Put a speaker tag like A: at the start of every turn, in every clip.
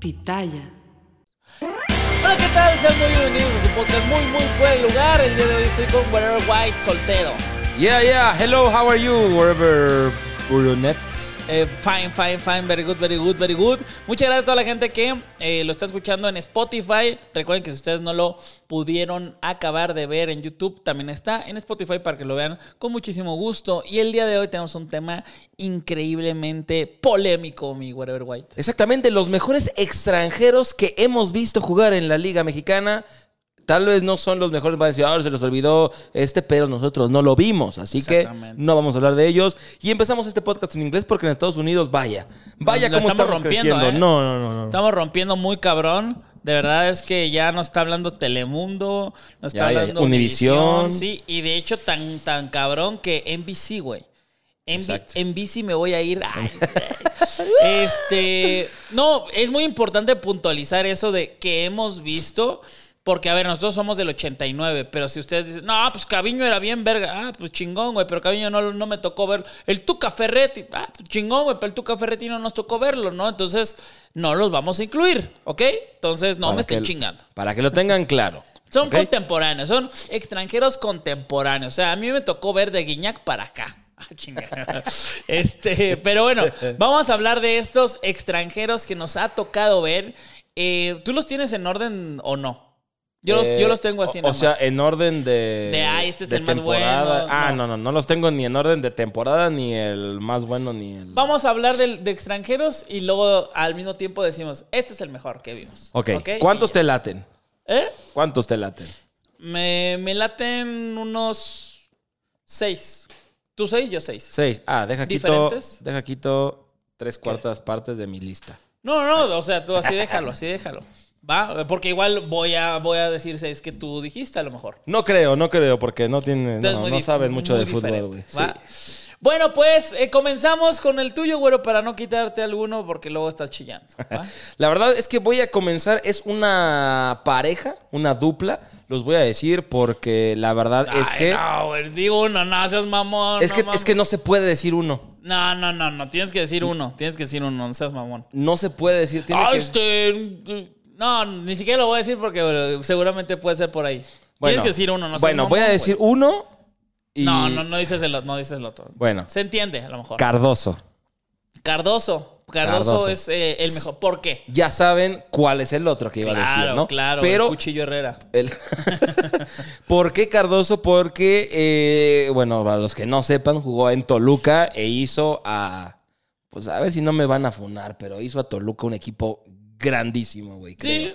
A: Pitaya.
B: Hola, ¿qué tal? Sean muy bienvenidos a su podcast muy, muy fuera de lugar. El día de hoy estoy con Whatever White, soltero.
C: Yeah, yeah. Hello, how are you, wherever Brunet?
B: Eh, fine, fine, fine, very good, very good, very good. Muchas gracias a toda la gente que eh, lo está escuchando en Spotify. Recuerden que si ustedes no lo pudieron acabar de ver en YouTube, también está en Spotify para que lo vean con muchísimo gusto. Y el día de hoy tenemos un tema increíblemente polémico, mi Whatever White.
C: Exactamente, los mejores extranjeros que hemos visto jugar en la Liga Mexicana. Tal vez no son los mejores, van a decir, ahora se les olvidó este, pero nosotros no lo vimos, así que no vamos a hablar de ellos. Y empezamos este podcast en inglés porque en Estados Unidos, vaya, vaya
B: Lo
C: cómo
B: estamos
C: estamos
B: rompiendo. ¿eh?
C: No, no, no, no.
B: Estamos rompiendo muy cabrón. De verdad es que ya no está hablando Telemundo, no está
C: Ya, ya, ya.
B: hablando
C: Univisión.
B: Sí, y de hecho tan, tan cabrón que NBC, güey. En NBC me voy a ir. Ay, este. No, es muy importante puntualizar eso de que hemos visto. Porque, a ver, nosotros somos del 89, pero si ustedes dicen, no, pues Caviño era bien verga, ah, pues chingón, güey, pero Caviño no, no me tocó ver. El Tuca Ferretti, ah, pues chingón, güey, pero el Tuca Ferretti no nos tocó verlo, ¿no? Entonces, no los vamos a incluir, ¿ok? Entonces, no
C: Para
B: me estén chingando.
C: Para que lo tengan claro.
B: Son contemporáneos, son extranjeros contemporáneos. O sea, a mí me tocó ver de Guiñac para acá. Ah. Este, pero bueno, vamos a hablar de estos extranjeros que nos ha tocado ver. Eh, ¿Tú los tienes en orden o no? Yo, los,
C: Eh,
B: yo los tengo así
C: O, sea, en orden de.
B: De, ah, este es el más bueno,
C: Ah,
B: no.
C: no. no, no. los tengo ni en orden de temporada, ni el más bueno, ni el.
B: Vamos a hablar de, extranjeros y luego al mismo tiempo decimos, este es el mejor que vimos.
C: Ok. ¿Cuántos
B: Y-
C: te laten?
B: ¿Eh?
C: ¿Cuántos te laten?
B: Me, me laten unos seis. ¿Tú seis? Yo seis.
C: Seis. Ah, deja quito.
B: ¿Diferentes?
C: Deja quito tres cuartas partes de mi lista.
B: No, no, o sea, tú así déjalo, así déjalo. Va, porque igual voy a, voy a decir seis que tú dijiste a lo mejor.
C: No creo, no creo, porque no tiene.
B: Entonces,
C: No, no sabes mucho de fútbol, güey.
B: Bueno, pues eh, comenzamos con el tuyo, güero, para no quitarte alguno porque luego estás chillando. ¿va?
C: La verdad es que voy a comenzar. Es una pareja, una dupla. Los voy a decir porque la verdad es que.
B: No, güey, digo uno, no seas mamón.
C: es,
B: no
C: que es que no se puede decir uno.
B: No, no, no, no, tienes que decir uno, tienes que decir uno, no seas mamón.
C: No se puede decir. Tiene
B: Ah,
C: que-
B: este. No, ni siquiera lo voy a decir porque bueno, seguramente puede ser por ahí.
C: Bueno,
B: tienes que decir uno, no seas
C: Bueno, voy a decir uno. Y...
B: No, no, no dices el, no dices el otro.
C: Bueno.
B: Se entiende, a lo mejor.
C: Cardoso.
B: Cardoso. Cardoso,
C: Cardoso.
B: es eh, el mejor. ¿Por qué?
C: Ya saben cuál es el otro que iba a decir, ¿no?
B: claro.
C: Pero
B: el Cuchillo Herrera.
C: El- ¿Por qué Cardoso? Porque, eh, bueno, para los que no sepan, jugó en Toluca e hizo a. Pues a ver si no me van a funar, pero hizo a Toluca un equipo grandísimo, güey. creo.
B: Sí.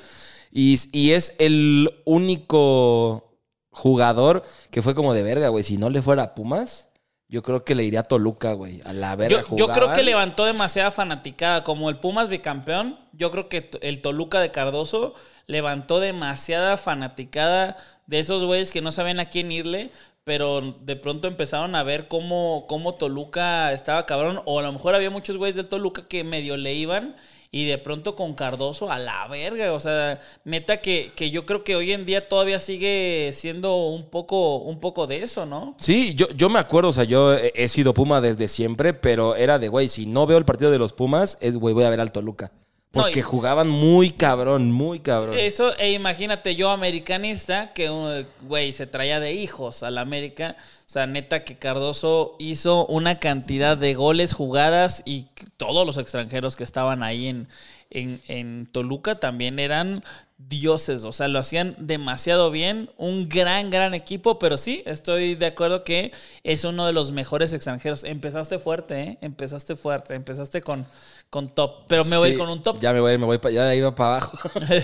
C: Y, y es el único jugador que fue como de verga, güey. Si no le fuera a Pumas, yo creo que le iría a Toluca, güey. A la verga
B: Yo, yo creo que levantó demasiada fanaticada. Como el Pumas bicampeón, yo creo que el Toluca de Cardoso levantó demasiada fanaticada de esos güeyes que no saben a quién irle. Pero de pronto empezaron a ver cómo, cómo Toluca estaba cabrón. O a lo mejor había muchos güeyes del Toluca que medio le iban. Y de pronto con Cardoso a la verga. O sea, neta que, que yo creo que hoy en día todavía sigue siendo un poco, un poco de eso, ¿no?
C: Sí, yo, yo me acuerdo, o sea, yo he, he sido Puma desde siempre, pero era de, güey, si no veo el partido de los Pumas, es, güey, voy a ver al Toluca. Porque
B: y-
C: jugaban muy cabrón, muy cabrón.
B: Eso, e imagínate yo americanista, que uh, güey se traía de hijos al América. O sea, neta que Cardoso hizo una cantidad de goles, jugadas y todos los extranjeros que estaban ahí en, en, en Toluca también eran dioses. O sea, lo hacían demasiado bien. Un gran, gran equipo, pero sí, estoy de acuerdo que es uno de los mejores extranjeros. Empezaste fuerte, ¿eh? Empezaste fuerte, empezaste con, con top. Pero me voy
C: Sí,
B: con un top
C: Ya me voy, me voy, ya de ahí va para abajo.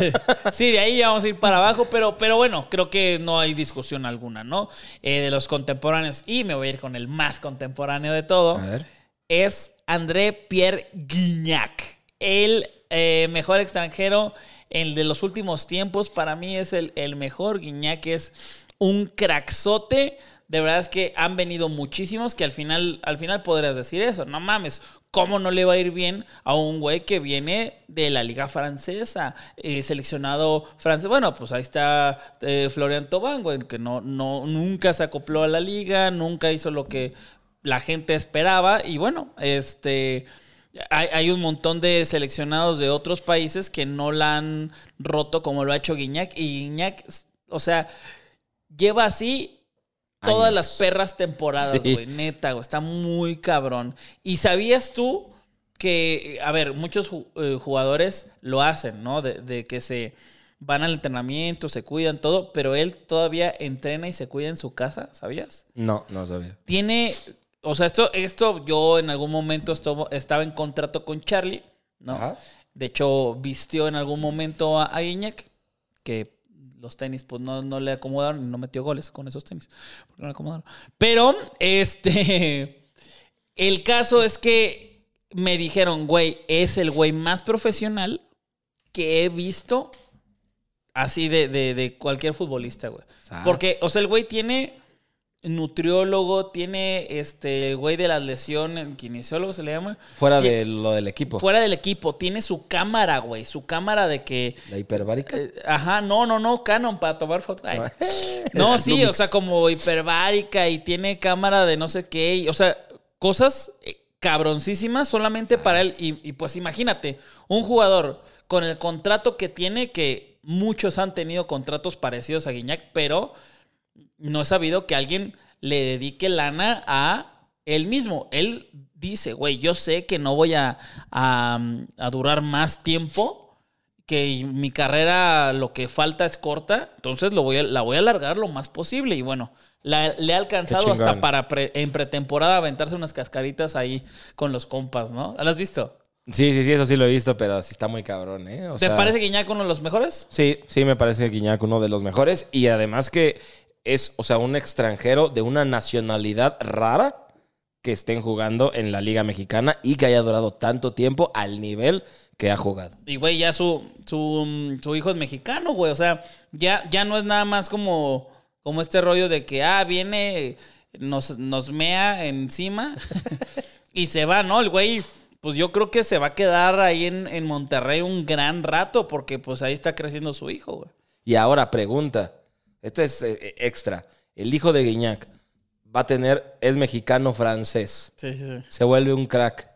B: sí, de ahí ya vamos a ir para abajo, pero, pero bueno, creo que no hay discusión alguna, ¿no? Eh, de los contemporáneos, y me voy a ir con el más contemporáneo de todo,
C: A ver.
B: es André Pierre Guignac, el eh, mejor extranjero, el de los últimos tiempos, para mí es el, el mejor, Guignac es un crackzote. De verdad es que han venido muchísimos que al final, al final podrías decir eso. No mames, ¿cómo no le va a ir bien a un güey que viene de la liga francesa? eh, seleccionado francés. Bueno, pues ahí está eh, Florian Thauvin, güey, que no, no, nunca se acopló a la liga, nunca hizo lo que la gente esperaba. Y bueno, este... Hay, hay un montón de seleccionados de otros países que no la han roto como lo ha hecho Guiñac. Y Guiñac, o sea, lleva así todas
C: Años.
B: las perras temporadas,
C: Sí.
B: güey. Neta, güey. Está muy cabrón. Y sabías tú que, a ver, muchos eh, jugadores lo hacen, ¿no? De, de que se van al entrenamiento, se cuidan, todo, pero él todavía entrena y se cuida en su casa, ¿sabías?
C: No, no sabía.
B: Tiene, o sea, esto, esto yo en algún momento estuvo- estaba en contrato con Charlie, ¿no?
C: Ajá.
B: De hecho, vistió en algún momento a, a Guiñac, que los tenis pues no, no le acomodaron y no metió goles con esos tenis. Porque no le acomodaron. Pero, este, el caso es que me dijeron, güey, es el güey más profesional que he visto así de, de- de cualquier futbolista, güey. Porque, o sea, el güey tiene nutriólogo, tiene este el güey de las lesiones, kinesiólogo se le llama.
C: Fuera de lo del equipo.
B: Fuera del equipo, tiene su cámara, güey, su cámara de que
C: La hiperbárica.
B: eh, ajá, no, no, no, Canon para tomar fotos. No, sí,
C: Lumix.
B: o sea, como hiperbárica y tiene cámara de no sé qué, y, o sea, cosas eh, cabroncísimas solamente para él. Y, y, pues imagínate, un jugador con el contrato que tiene, que muchos han tenido contratos parecidos a Guiñac, pero no he sabido que alguien le dedique lana a él mismo. Él dice, güey, yo sé que no voy a, a, a durar más tiempo, que mi carrera lo que falta es corta, entonces lo voy a, la voy a alargar lo más posible. Y bueno, la- le ha alcanzado hasta para pre- en pretemporada aventarse unas cascaritas ahí con los compas, ¿no? ¿Lo has visto?
C: Sí, sí, sí, eso sí lo he visto, pero sí está muy cabrón, ¿eh? O
B: ¿Te
C: sea,
B: parece Guiñac uno de los mejores?
C: Sí, sí, me parece Guiñac uno de los mejores. Y además que es, o sea, un extranjero de una nacionalidad rara que estén jugando en la Liga Mexicana y que haya durado tanto tiempo al nivel que ha jugado.
B: Y, güey, ya su, su, mm, su hijo es mexicano, güey. O sea, ya, ya no es nada más como, como este rollo de que, ah, viene, nos, nos mea encima y se va, ¿no? El güey, pues yo creo que se va a quedar ahí en, en Monterrey un gran rato porque pues ahí está creciendo su hijo, güey.
C: Y ahora pregunta, este es eh, extra, el hijo de Guiñac va a tener, es mexicano francés,
B: Sí, sí, sí.
C: se vuelve un crack.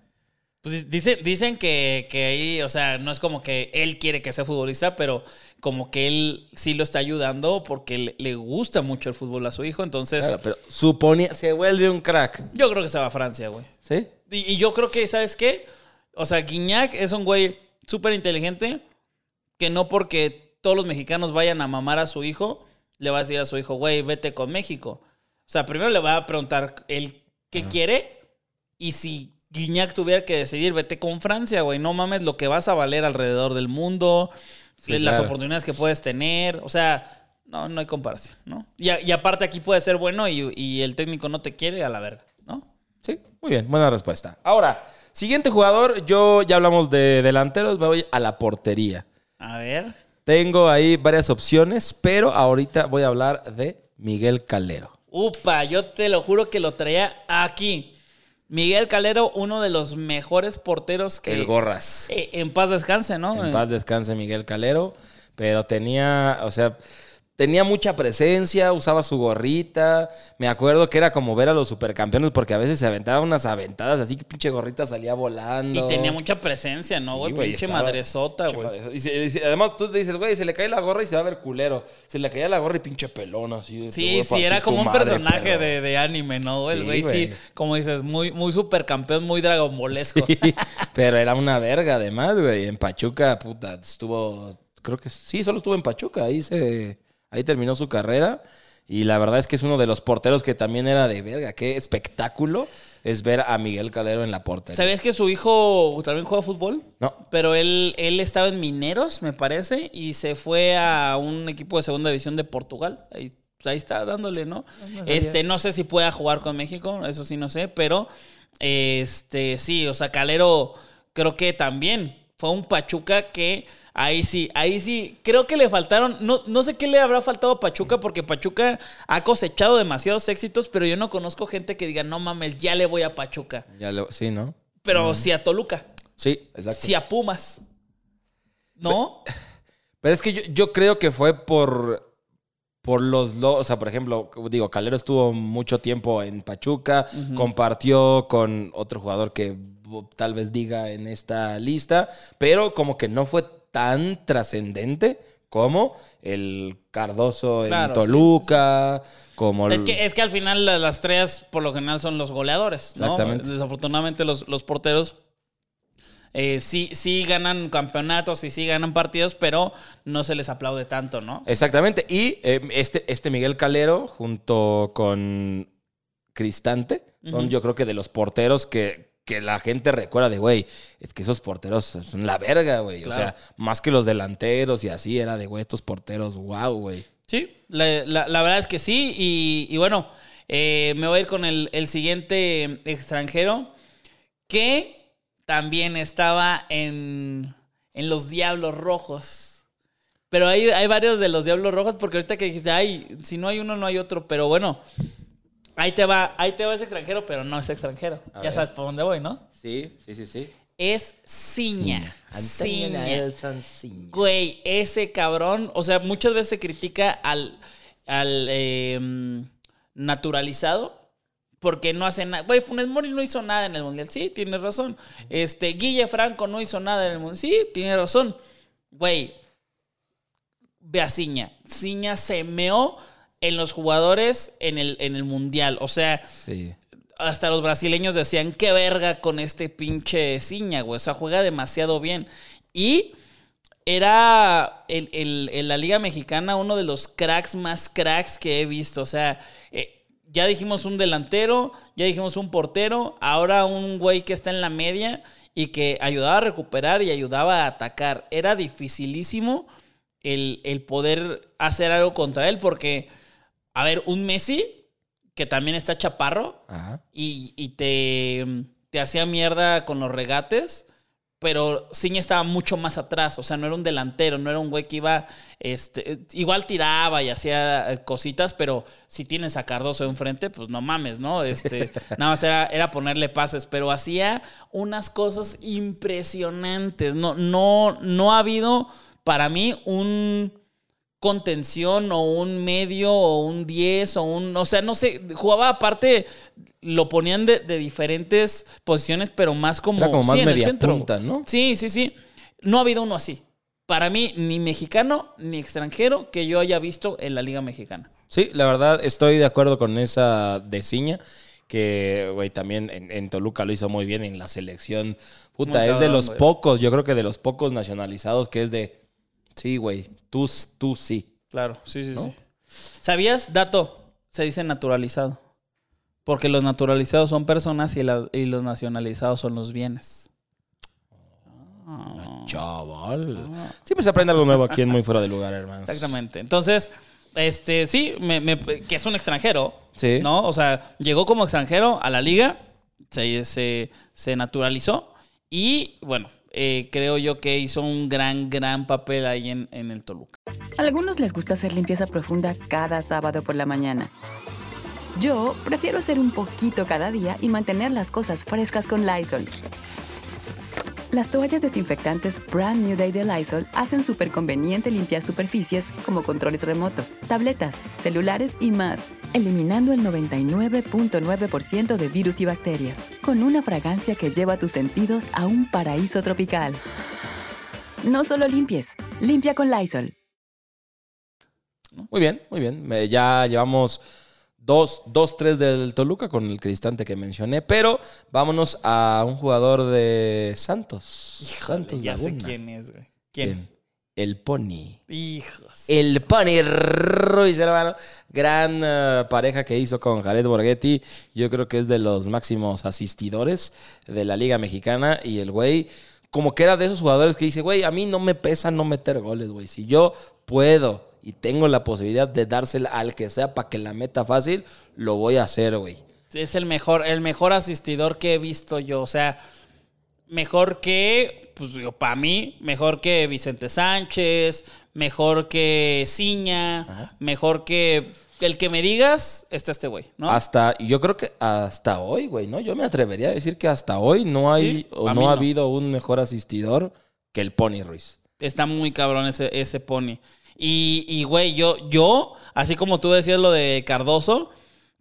B: Pues dicen, dicen que, que ahí, o sea, no es como que él quiere que sea futbolista, pero como que él sí lo está ayudando porque le, le gusta mucho el fútbol a su hijo. Entonces,
C: Claro, pero suponía, se vuelve un crack,
B: yo creo que se va a Francia, güey.
C: ¿sí?
B: Y, y yo creo que, ¿sabes qué? O sea, Guiñac es un güey súper inteligente que no porque todos los mexicanos vayan a mamar a su hijo, le va a decir a su hijo, güey, vete con México. O sea, primero le va a preguntar él qué quiere y si Guiñac tuviera que decidir, vete con Francia, güey. No mames lo que vas a valer alrededor del mundo,
C: Sí,
B: las
C: claro.
B: oportunidades que puedes tener. O sea, no, no hay comparación, ¿no? Y, a- y aparte aquí puede ser bueno y, y el técnico no te quiere a la verga, ¿no?
C: Sí, muy bien, buena respuesta. Ahora, siguiente jugador, yo ya hablamos de delanteros, me voy a la portería.
B: A ver.
C: Tengo ahí varias opciones, pero ahorita voy a hablar de Miguel Calero.
B: Upa, yo te lo juro que lo traía aquí. Miguel Calero, uno de los mejores porteros que...
C: El Gorras.
B: Eh, en paz descanse, ¿no?
C: En paz descanse Miguel Calero, pero tenía, o sea, tenía mucha presencia, usaba su gorrita. Me acuerdo que era como ver a los supercampeones porque a veces se aventaba unas aventadas así que pinche gorrita salía volando.
B: Y tenía mucha presencia, ¿no, güey? Pinche
C: estaba-
B: madresota, güey.
C: y y además tú te dices, güey, se le cae la gorra y se va a ver culero. Se le caía la gorra y pinche pelón así. de, "Te voy
B: Sí, sí, era como un
C: madre,
B: personaje
C: perro".
B: de, de anime, ¿no? El güey, sí, como dices, muy, muy supercampeón, muy dragonbolesco.
C: Sí, pero era una verga además, güey. En Pachuca, puta, estuvo, creo que sí, solo estuvo en Pachuca. Ahí se, ahí terminó su carrera. Y la verdad es que es uno de los porteros que también era de verga. Qué espectáculo es ver a Miguel Calero en la portería.
B: ¿Sabías que su hijo también juega fútbol?
C: No.
B: Pero él, él estaba en Mineros, me parece, y se fue a un equipo de segunda división de Portugal. Ahí, pues ahí está dándole, ¿no? este, no sé si pueda jugar con México, eso sí no sé, pero este sí, o sea, Calero creo que también fue un Pachuca que ahí sí, ahí sí, creo que le faltaron, no, no sé qué le habrá faltado a Pachuca, porque Pachuca ha cosechado demasiados éxitos, pero yo no conozco gente que diga, no mames, ya le voy a Pachuca.
C: Ya lo- sí, ¿no?
B: Pero sí a Toluca.
C: Sí, exacto.
B: Sí a Pumas. ¿No?
C: Pero es que yo, yo creo que fue por, por los... lo- O sea, por ejemplo, digo, Calero estuvo mucho tiempo en Pachuca, compartió con otro jugador que tal vez diga en esta lista, pero como que no fue tan trascendente como el Cardoso
B: Claro,
C: en
B: sí,
C: Toluca, como...
B: Es que, es que al final la- las tres por lo general son los goleadores, ¿no?
C: Exactamente.
B: Desafortunadamente los, los porteros eh, sí, sí ganan campeonatos y sí ganan partidos, pero no se les aplaude tanto, ¿no?
C: Exactamente. Y eh, este, este Miguel Calero, junto con Cristante, son yo creo que de los porteros que, que la gente recuerda de, güey, es que esos porteros son la verga, güey. O sea, más que los delanteros y así, era de, güey, estos porteros, wow, güey.
B: Sí, la, la- la verdad es que sí. Y, y bueno, eh, me voy a ir con el, el siguiente extranjero que también estaba en, en los Diablos Rojos. Pero hay, hay varios de los Diablos Rojos porque ahorita que dijiste, ay, si no hay uno, no hay otro. Pero bueno, ahí te va, ahí te va ese extranjero, pero no es extranjero.
C: A
B: ya
C: ver.
B: sabes por dónde voy, ¿no?
C: Sí, sí, sí, sí.
B: Es Ciña. Ciña.
C: Nelson Ciña.
B: Güey, ese cabrón, o sea, muchas veces se critica al, al eh, naturalizado porque no hace nada. Güey, Funes Mori no hizo nada en el Mundial. Sí, tienes razón. Este, Guille Franco no hizo nada en el Mundial. Sí, tienes razón. Güey, ve a Ciña. Ciña se meó en los jugadores en el, en el Mundial. O sea,
C: Sí.
B: hasta los brasileños decían, qué verga con este pinche Ciña, güey. O sea, juega demasiado bien. Y era el- el- en la Liga Mexicana uno de los cracks más cracks que he visto. O sea, eh, ya dijimos un delantero, ya dijimos un portero, ahora un güey que está en la media y que ayudaba a recuperar y ayudaba a atacar. Era dificilísimo el, el poder hacer algo contra él porque, a ver, un Messi que también está chaparro,
C: Ajá.
B: y, y te, te hacía mierda con los regates, pero Ciña estaba mucho más atrás, o sea, no era un delantero, no era un güey que iba, este, igual tiraba y hacía eh, cositas, pero si tienes a Cardoso enfrente, pues no mames, ¿no? Este, nada más era, era ponerle pases, pero hacía unas cosas impresionantes, no, no, no ha habido para mí un contención o un medio o un 10 o un... O sea, no sé, jugaba aparte, lo ponían de, de diferentes posiciones, pero más como...
C: Era como más
B: en el
C: media
B: centro.
C: punta, ¿no?
B: Sí, sí, sí. No ha habido uno así. Para mí, ni mexicano ni extranjero que yo haya visto en la Liga Mexicana.
C: Sí, la verdad estoy de acuerdo con esa de Ciña, que, güey, también en, en Toluca lo hizo muy bien en la selección. Puta,
B: Muy
C: es de los pocos, yo creo que de los pocos nacionalizados que es de, sí, güey, tú, tú sí.
B: Claro, sí, sí,
C: ¿No?
B: sí. ¿Sabías, dato? Se dice naturalizado. Porque los naturalizados son personas y, la- y los nacionalizados son los bienes. Ah.
C: Chaval. Siempre se aprende algo nuevo aquí en Muy Fuera de Lugar, hermano.
B: Exactamente. Entonces, este, sí, me- me- que es un extranjero.
C: Sí.
B: ¿No? O sea, llegó como extranjero a la liga, se, se, se naturalizó y, bueno, eh, creo yo que hizo un gran, gran papel ahí en, en el Toluca.
D: A algunos les gusta hacer limpieza profunda cada sábado por la mañana. Yo prefiero hacer un poquito cada día y mantener las cosas frescas con Lysol. Las toallas desinfectantes Brand New Day de Lysol hacen súper conveniente limpiar superficies como controles remotos, tabletas, celulares y más, eliminando el 99.9% de virus y bacterias, con una fragancia que lleva tus sentidos a un paraíso tropical. No solo limpies, limpia con Lysol.
C: Muy bien, muy bien. Me- Ya llevamos dos, dos, tres del Toluca con el cristante que mencioné, pero vámonos a un jugador de Santos. Santos
B: ya sé quién es, güey. ¿Quién?
C: ¿Quién? El Pony.
B: Hijos.
C: El Pony Ruiz, hermano. Gran eh, pareja que hizo con Jared Borghetti. Yo creo que es de los máximos asistidores de la Liga Mexicana. Y el güey, como que era de esos jugadores que dice, güey, a mí no me pesa no meter goles, güey. Si yo puedo y tengo la posibilidad de dársela al que sea para que la meta fácil, lo voy a hacer, güey.
B: Es el mejor, el mejor asistidor que he visto yo. O sea, mejor que, pues digo, para mí, mejor que Vicente Sánchez, mejor que Ciña, mejor que el que me digas, está este güey, ¿no?
C: Hasta, yo creo que hasta hoy, güey, ¿no? Yo me atrevería a decir que hasta hoy no hay
B: Sí,
C: o no,
B: mí
C: ha
B: no.
C: habido un mejor asistidor que el Pony Ruiz.
B: Está muy cabrón ese, ese pony. Y, y, güey, yo, yo, así como tú decías lo de Cardoso,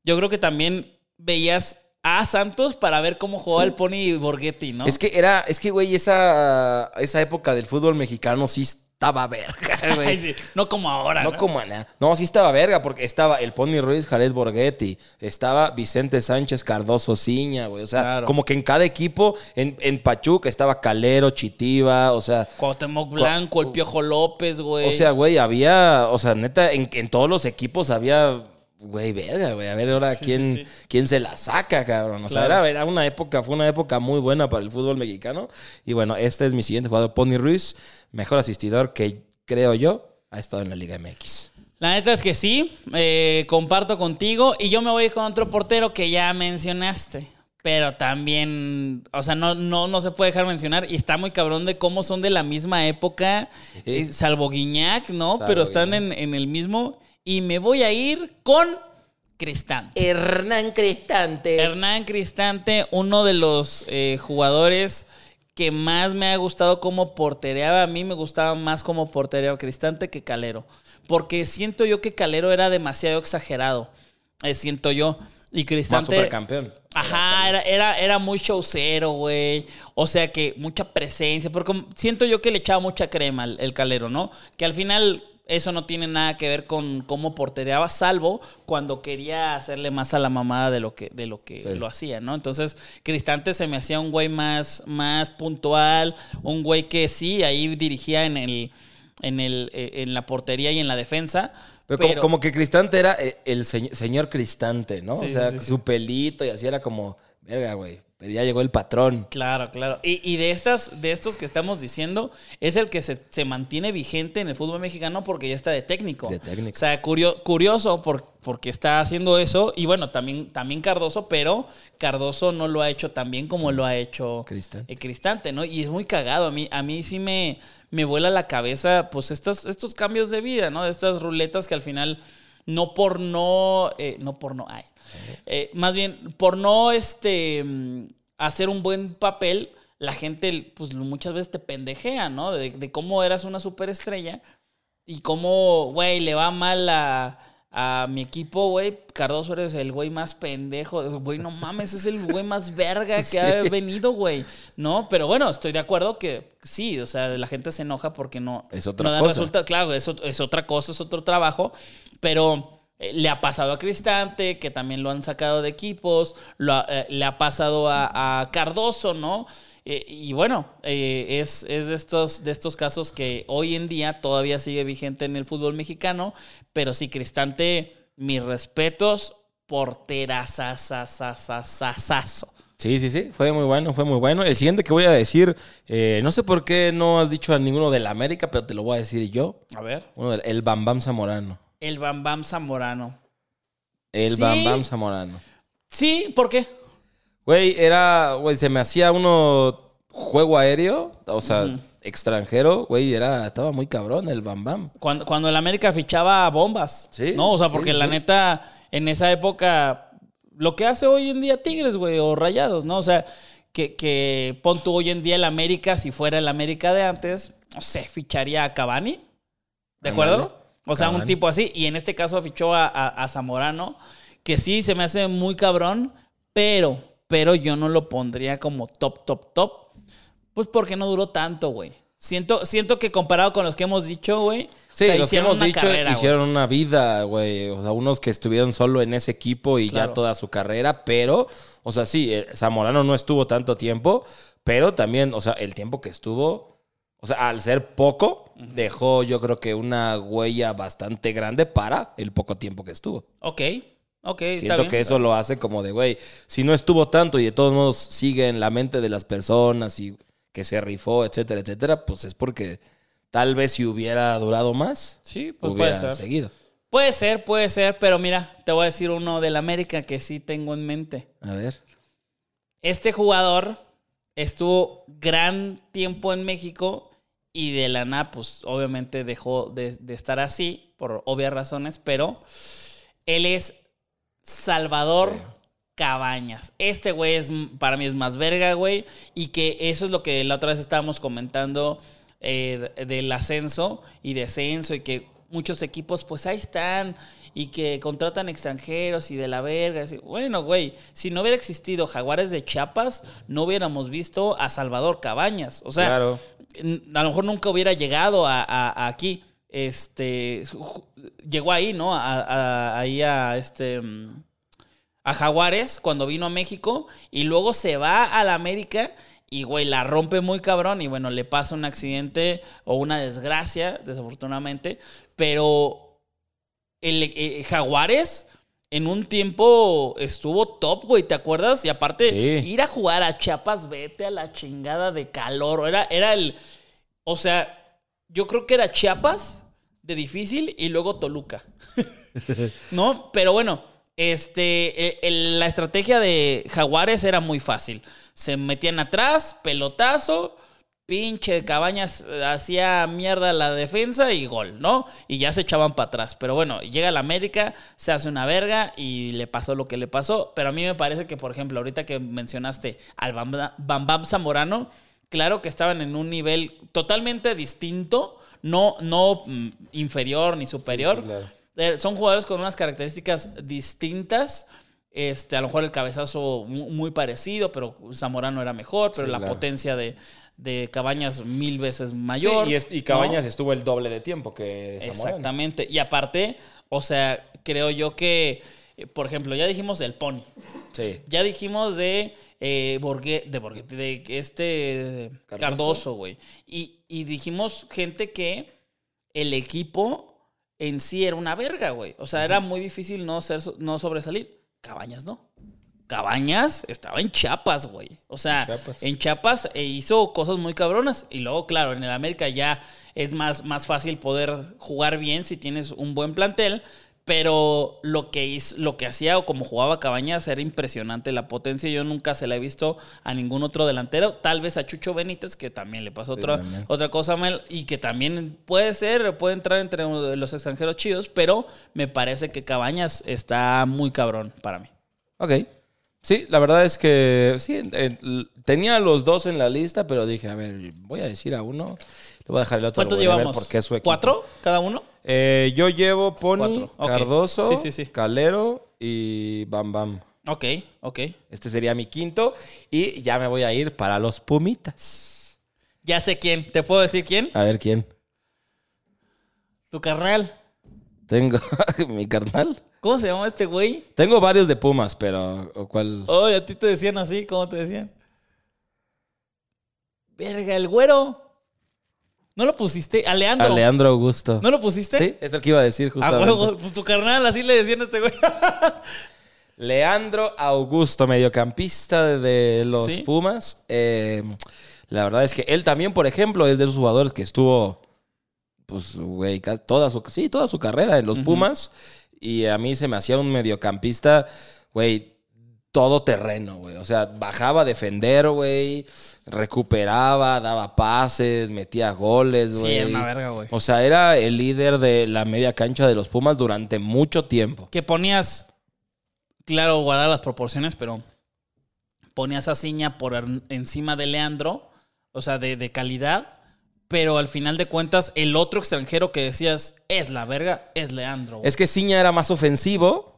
B: yo creo que también veías a Santos para ver cómo jugaba el pony Borghetti, ¿no?
C: Es que era, es que, güey, esa, esa época del fútbol mexicano sí estaba verga, güey.
B: sí, no como ahora.
C: No
B: ¿no?
C: como nada. No, sí estaba verga, porque estaba el Pony Ruiz, Jared Borghetti, estaba Vicente Sánchez Cardoso Ciña, güey. O sea,
B: Claro.
C: como que en cada equipo, en, en Pachuca estaba Calero, Chitiba, o sea.
B: Cuauhtémoc Blanco, el Piojo López, güey.
C: O sea, güey, había, o sea, neta, en, en todos los equipos había, güey, verga, güey. A ver ahora
B: Sí,
C: quién,
B: sí, sí.
C: quién se la saca, cabrón. O sea, era, era una época, fue una época muy buena para el fútbol mexicano. Y bueno, este es mi siguiente jugador, Pony Ruiz, mejor asistidor que creo yo ha estado en la Liga MX.
B: La neta es que sí, eh, comparto contigo y yo me voy con otro portero que ya mencionaste. Pero también, o sea, no, no, no se puede dejar mencionar. Y está muy cabrón de cómo son de la misma época,
C: Sí.
B: eh, salvo Guiñac, ¿no?
C: Salvo
B: Pero están en, en el mismo. Y me voy a ir con Cristante.
C: Hernán Cristante.
B: Hernán Cristante, uno de los eh, jugadores que más me ha gustado como portereaba. A mí me gustaba más como portereaba Cristante que Calero. Porque siento yo que Calero era demasiado exagerado. Eh, siento yo. Y
C: Más
B: Cristante.
C: supercampeón.
B: Ajá, era, era, era muy showcero, güey. O sea que mucha presencia. Porque siento yo que le echaba mucha crema el, el calero, ¿no? Que al final eso no tiene nada que ver con cómo portereaba, salvo cuando quería hacerle más a la mamada de lo que, de lo, que
C: Sí.
B: lo hacía, ¿no? Entonces, Cristante se me hacía un güey más, más puntual, un güey que sí, ahí dirigía en el. En, el, eh, en la portería y en la defensa.
C: Pero,
B: Pero,
C: como, como que Cristante era eh, el señor, señor Cristante, ¿no?
B: Sí,
C: o sea,
B: sí.
C: su pelito y así era como, verga, güey. Pero ya llegó el patrón.
B: Claro, claro. Y, y de estas, de estos que estamos diciendo, es el que se, se mantiene vigente en el fútbol mexicano porque ya está de técnico.
C: De técnico.
B: O sea, curio- curioso por- porque está haciendo eso. Y bueno, también, también Cardoso, pero Cardoso no lo ha hecho tan bien como lo ha hecho
C: Cristante.
B: eh, Cristante, ¿no? Y es muy cagado. A mí, a mí sí me, me vuela la cabeza, pues, estos, estos cambios de vida, ¿no? De estas ruletas que al final, no por no. eh, no por no. Ay. Eh, más bien, por no este, mm, hacer un buen papel, la gente, pues, muchas veces te pendejea, ¿no? De, de cómo eras una superestrella y cómo, güey, le va mal a, a mi equipo, güey. Cardoso eres el güey más pendejo. Güey, no mames, es el güey más verga que ha venido, güey. No, pero bueno, estoy de acuerdo que sí, o sea, la gente se enoja porque no,
C: Es otra
B: no
C: cosa.
B: resultado. Claro, es, es otra cosa, es otro trabajo, pero eh, le ha pasado a Cristante, que también lo han sacado de equipos, lo ha- eh, le ha pasado a, a Cardoso, ¿no? Eh, y bueno, eh, es, es de, estos, de estos casos que hoy en día todavía sigue vigente en el fútbol mexicano, pero sí, Cristante, mis respetos, porterazazazazazazo.
C: Sí, sí, sí, fue muy bueno, fue muy bueno. El siguiente que voy a decir, eh, no sé por qué no has dicho a ninguno del América, pero te lo voy a decir yo.
B: A ver.
C: Uno el Bam Bam Zamorano.
B: El Bam Bam Zamorano.
C: El
B: Sí.
C: Bam Bam Zamorano.
B: Sí, ¿por qué?
C: Güey, era, güey, se me hacía uno juego aéreo, o sea, extranjero, güey, era, estaba muy cabrón el Bam Bam.
B: Cuando, cuando el América fichaba bombas.
C: Sí,
B: No, o sea,
C: sí,
B: porque la
C: sí.
B: neta, en esa época, lo que hace hoy en día Tigres, güey, o Rayados, ¿no? O sea, que, que pon tú hoy en día el América, si fuera el América de antes, no sé, ficharía a Cavani. ¿De acuerdo? O sea, un tipo así. Y en este caso fichó a, a- a Zamorano, que sí se me hace muy cabrón, pero, pero yo no lo pondría como top, top, top. Pues porque no duró tanto, güey. Siento, siento que comparado con los que hemos dicho, güey.
C: Sí,
B: o sea,
C: los que hemos dicho
B: carrera,
C: hicieron una vida, güey. O sea, unos que estuvieron solo en ese equipo y
B: Claro.
C: ya toda su carrera, pero, o sea, sí, eh, Zamorano no estuvo tanto tiempo, pero también, o sea, el tiempo que estuvo, o sea, al ser poco, dejó yo creo que una huella bastante grande para el poco tiempo que estuvo.
B: Ok, ok, está
C: Siento
B: bien.
C: que eso lo hace como de, güey, si no estuvo tanto y de todos modos sigue en la mente de las personas y que se rifó, etcétera, etcétera, pues es porque tal vez si hubiera durado más,
B: Sí, pues
C: hubiera
B: puede ser.
C: seguido.
B: Puede ser, puede ser, pero mira, te voy a decir uno del América que sí tengo en mente.
C: A ver.
B: Este jugador estuvo gran tiempo en México y de la nada, pues obviamente dejó de, de estar así por obvias razones, pero él es Salvador Cabañas. Este güey es, para mí es más verga, güey, y que eso es lo que la otra vez estábamos comentando eh, del ascenso y descenso y que muchos equipos pues ahí están y que contratan extranjeros y de la verga. así. Bueno, güey, si no hubiera existido Jaguares de Chiapas, no hubiéramos visto a Salvador Cabañas. O sea,
C: claro.
B: a lo mejor nunca hubiera llegado a, a- a aquí. Este llegó ahí, ¿no? A, a- ahí a este mm, a Jaguares cuando vino a México y luego se va a la América y güey la rompe muy cabrón y bueno le pasa un accidente o una desgracia desafortunadamente, pero el eh, Jaguares en un tiempo estuvo top, güey, ¿te acuerdas? Y aparte,
C: Sí.
B: ir a jugar a Chiapas, vete a la chingada de calor. Era, era el. O sea, yo creo que era Chiapas de difícil y luego Toluca. ¿No? Pero bueno, este, el- la estrategia de Jaguares era muy fácil. Se metían atrás, pelotazo, pinche Cabañas eh, hacía mierda la defensa y gol, ¿no? Y ya se echaban para atrás. Pero bueno, llega la América, se hace una verga y le pasó lo que le pasó. Pero a mí me parece que, por ejemplo, ahorita que mencionaste al Bam Bam, Bam Zamorano, claro que estaban en un nivel totalmente distinto, no, no mm, inferior ni superior.
C: claro.
B: Eh, son jugadores con unas características distintas. Este, a lo mejor el cabezazo mu- muy parecido, pero Zamorano era mejor, pero
C: Sí,
B: la
C: claro.
B: potencia de, de Cabañas mil veces mayor.
C: Sí, y, es- y
B: ¿no?
C: Cabañas estuvo el doble de tiempo que Zamorano.
B: Exactamente. Y aparte, o sea, creo yo que, por ejemplo, ya dijimos del Pony.
C: Sí.
B: Ya dijimos de eh, de Borghe- de este
C: Cardoso.
B: Cardoso, güey. Y, y dijimos gente que el equipo en sí era una verga, güey. O sea, era muy difícil no, ser, no sobresalir. Cabañas no. Cabañas estaba en Chiapas, güey. O sea,
C: Chiapas.
B: en Chiapas eh, hizo cosas muy cabronas. Y luego, claro, en el América ya es más, más fácil poder jugar bien si tienes un buen plantel. Pero lo que, hizo, lo que hacía o como jugaba Cabañas era impresionante. La potencia yo nunca se la he visto a ningún otro delantero. Tal vez a Chucho Benítez, que también le pasó
C: Sí,
B: otra,
C: también.
B: otra cosa mal. Y que también puede ser, puede entrar entre los extranjeros chidos. Pero me parece que Cabañas está muy cabrón para mí.
C: Ok. Sí, la verdad es que sí, eh, tenía los dos en la lista, pero dije, a ver, voy a decir a uno, le voy a dejar el otro.
B: ¿Cuántos llevamos?
C: Porque es su equipo.
B: ¿Cuatro cada uno?
C: Eh, yo llevo Pony,
B: Cuatro, ok.
C: Cardoso,
B: Sí, sí, sí.
C: Calero y Bam Bam.
B: Ok, ok.
C: Este sería mi quinto y ya me voy a ir para los Pumitas.
B: Ya sé quién. ¿Te puedo decir quién?
C: A ver quién.
B: Tu carnal.
C: Tengo mi carnal.
B: ¿Cómo se llama este güey?
C: Tengo varios de Pumas, pero ¿o ¿cuál?
B: Oh, a ti te decían así, ¿cómo te decían? Verga, el güero. ¿No lo pusiste? A Leandro.
C: A Leandro Augusto.
B: ¿No lo pusiste?
C: Sí, es el que iba a decir
B: A
C: justamente.
B: huevo, pues tu carnal, así le decían a este güey.
C: Leandro Augusto, mediocampista de, los
B: Sí.
C: Pumas. Eh, la verdad es que él también, por ejemplo, es de esos jugadores que estuvo, pues, güey, toda su, sí, toda su carrera en los Pumas. Y a mí se me hacía un mediocampista, güey, todo terreno, güey. O sea, bajaba a defender, güey, recuperaba, daba pases, metía goles,
B: Sí,
C: güey.
B: era una verga, güey.
C: O sea, era el líder de la media cancha de los Pumas durante mucho tiempo.
B: Que ponías, claro, guardar las proporciones, pero ponías a Ciña por en- encima de Leandro, o sea, de, de calidad, pero al final de cuentas, el otro extranjero que decías es la verga, es Leandro. güey.
C: Es que Ciña era más ofensivo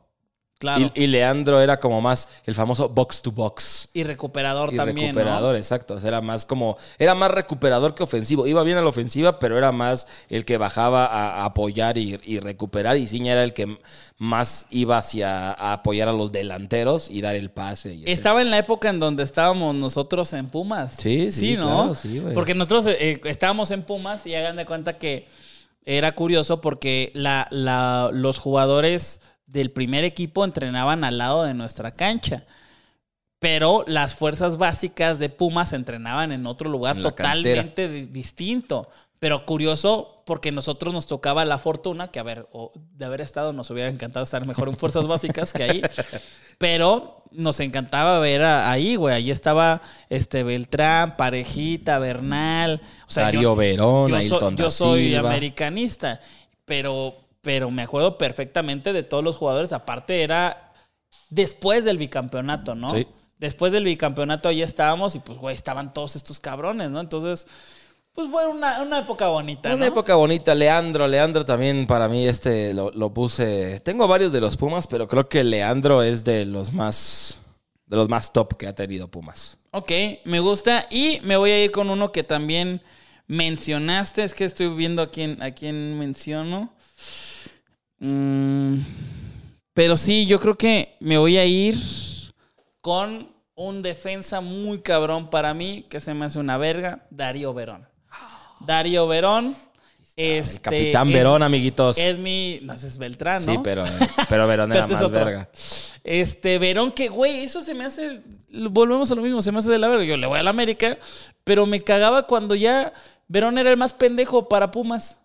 B: claro.
C: y, y Leandro era como más el famoso box to box.
B: Y, recuperador
C: Y
B: también. ¿no?
C: recuperador, exacto. O sea, era más como. Era más recuperador que ofensivo. Iba bien a la ofensiva, pero era más el que bajaba a, apoyar y, y recuperar. Y Ciña era el que más iba hacia a apoyar a los delanteros y dar el pase. y
B: Estaba en la época en donde estábamos nosotros en Pumas.
C: Sí, sí,
B: ¿no?
C: claro, sí, güey.
B: Porque nosotros eh, eh, estábamos en Pumas y hagan de cuenta que era curioso porque la, la- los jugadores del primer equipo entrenaban al lado de nuestra cancha. Pero las fuerzas básicas de Pumas entrenaban en otro lugar
C: En
B: totalmente di- distinto. Pero curioso, porque nosotros nos tocaba la fortuna, que a ver, o de haber estado, nos hubiera encantado estar mejor en fuerzas básicas que ahí. Pero nos encantaba ver a- ahí, güey. Ahí estaba este Beltrán, Parejita, Bernal. O sea,
C: Darío
B: yo,
C: Verón,
B: yo, soy, yo americanista, pero, pero me acuerdo perfectamente de todos los jugadores. Aparte, era después del bicampeonato, ¿no?
C: Sí.
B: Después del bicampeonato ahí estábamos y pues, güey, estaban todos estos cabrones, ¿no? Entonces, pues fue una, una época bonita,
C: Una
B: ¿no?
C: época bonita, Leandro. Leandro también para mí este lo, lo puse. Tengo varios de los Pumas, pero creo que Leandro es de los más de los más top que ha tenido Pumas.
B: Ok, me gusta. Y me voy a ir con uno que también mencionaste. Es que estoy viendo a quién, a quién menciono. Mm, pero sí, yo creo que me voy a ir con un defensa muy cabrón para mí, que se me hace una verga, Darío Verón. Darío Verón.
C: El
B: Este,
C: Capitán
B: es-
C: Verón, amiguitos.
B: Es mi. No sé, es Beltrán, ¿no?
C: Sí, pero, pero Verón era
B: este es
C: más verga.
B: Este, Verón, que güey, eso se me hace. Volvemos a lo mismo, se me hace de la verga. Yo le voy a la América, pero me cagaba cuando ya Verón era el más pendejo para Pumas.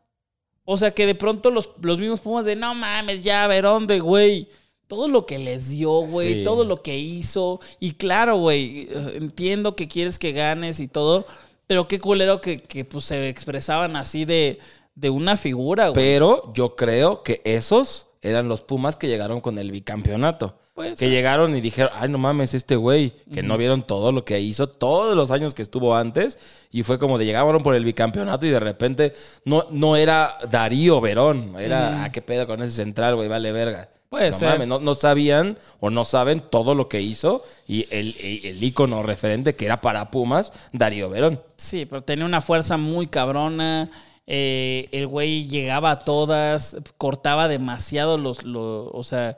B: O sea, que de pronto los, los mismos Pumas de no mames, ya Verón de güey. Todo lo que les dio, güey,
C: Sí.
B: todo lo que hizo. Y claro, güey, eh, entiendo que quieres que ganes y todo, pero qué culero que, que pues, se expresaban así de, de una figura, güey.
C: Pero yo creo que esos eran los Pumas que llegaron con el bicampeonato. Que llegaron y dijeron, ay, no mames, este güey, que no vieron todo lo que hizo, todos los años que estuvo antes, y fue como de llegaron por el bicampeonato y de repente no, no era Darío Verón, era, ah, qué pedo con ese central, güey, vale verga.
B: Puede
C: no
B: ser.
C: mames, no, no sabían o no saben todo lo que hizo y el, el, el ícono referente que era para Pumas, Darío Verón.
B: Sí, pero tenía una fuerza muy cabrona. eh, el güey llegaba a todas, cortaba demasiado los, lo- O sea,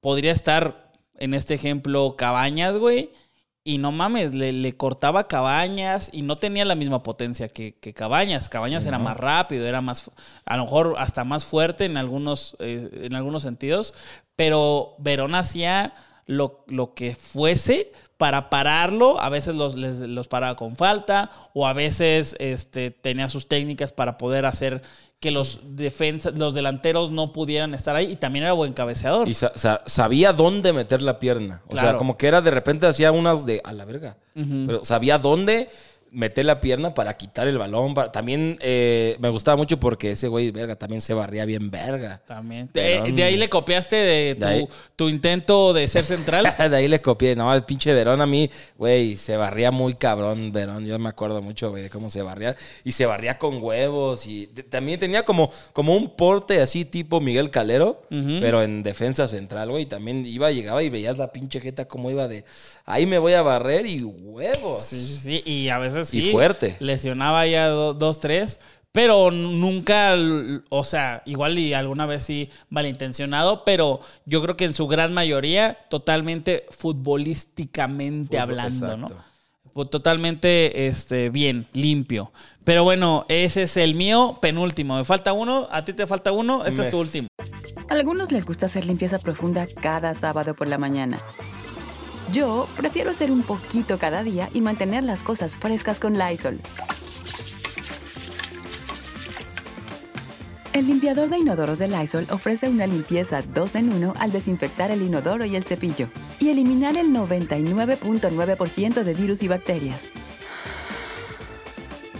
B: podría estar en este ejemplo Cabañas, güey. Y no mames, le, le cortaba Cabañas y no tenía la misma potencia que, que Cabañas. Cabañas era más rápido, era más, a lo mejor hasta más fuerte en algunos, eh, en algunos sentidos, pero Verón hacía lo, lo que fuese para pararlo. A veces los, les- los paraba con falta o a veces este, tenía sus técnicas para poder hacer que los defensas, los delanteros no pudieran estar ahí y también era buen cabeceador.
C: Y sa- sa- sabía dónde meter la pierna. O sea, como que era de repente hacía unas de a la verga. Pero sabía dónde meter la pierna para quitar el balón. para- También eh, me gustaba mucho porque ese güey, verga, también se barría bien verga.
B: También. De, de ahí le copiaste de tu,
C: De ahí.
B: tu intento de ser central.
C: de ahí le copié. No, el pinche Verón a mí, güey, se barría muy cabrón, Verón. Yo me acuerdo mucho, güey, de cómo se barría. Y se barría con huevos. Y también tenía como, como un porte así tipo Miguel Calero, pero en defensa central, güey. También iba, llegaba y veías la pinche jeta como iba de, ahí me voy a barrer y huevos.
B: Sí, sí, sí. Y a veces
C: Y
B: sí.
C: fuerte.
B: Lesionaba ya do- dos, tres. Pero nunca, o sea, igual y alguna vez sí malintencionado, pero yo creo que en su gran mayoría totalmente futbolísticamente
C: Fútbol,
B: hablando, ¿no?
C: exacto.
B: Pues Totalmente este, bien, limpio. Pero bueno, ese es el mío, penúltimo. Me falta uno, a ti te falta uno, este es tu último.
D: A algunos les gusta hacer limpieza profunda cada sábado por la mañana. Yo prefiero hacer un poquito cada día y mantener las cosas frescas con Lysol. El limpiador de inodoros de Lysol ofrece una limpieza 2 en 1 al desinfectar el inodoro y el cepillo y eliminar el 99.9% de virus y bacterias.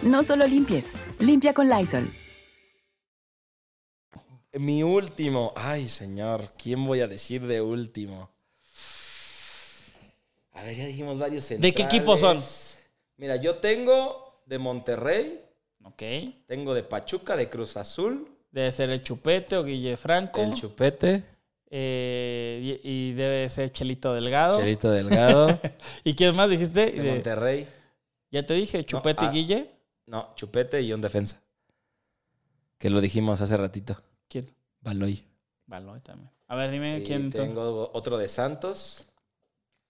D: No solo limpies, limpia con Lysol.
C: Mi último. Ay, señor, ¿quién voy a decir de último? A ver, ya dijimos varios centrales.
B: ¿De qué equipo son?
C: Mira, yo tengo de Monterrey,
B: Ok.
C: tengo de Pachuca, de Cruz Azul,
B: Debe ser el Chupete o Guille Franco.
C: el Chupete,
B: Eh, y, y debe ser Chelito Delgado.
C: Chelito Delgado,
B: ¿Y quién más dijiste?
C: de
B: De-
C: Monterrey.
B: ya te dije, Chupete
C: ah.
B: y Guille.
C: No, Chupete y un defensa. Que lo dijimos hace ratito.
B: ¿Quién?
C: Baloy.
B: Baloy también. A ver, dime
C: Y
B: quién. tú?
C: tengo otro de Santos,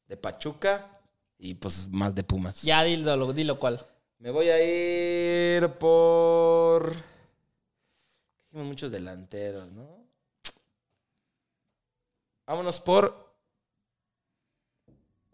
C: de Pachuca y pues más de Pumas.
B: Ya dilo, dilo cuál.
C: Me voy a ir por. Dijimos muchos delanteros, ¿no? Vámonos por.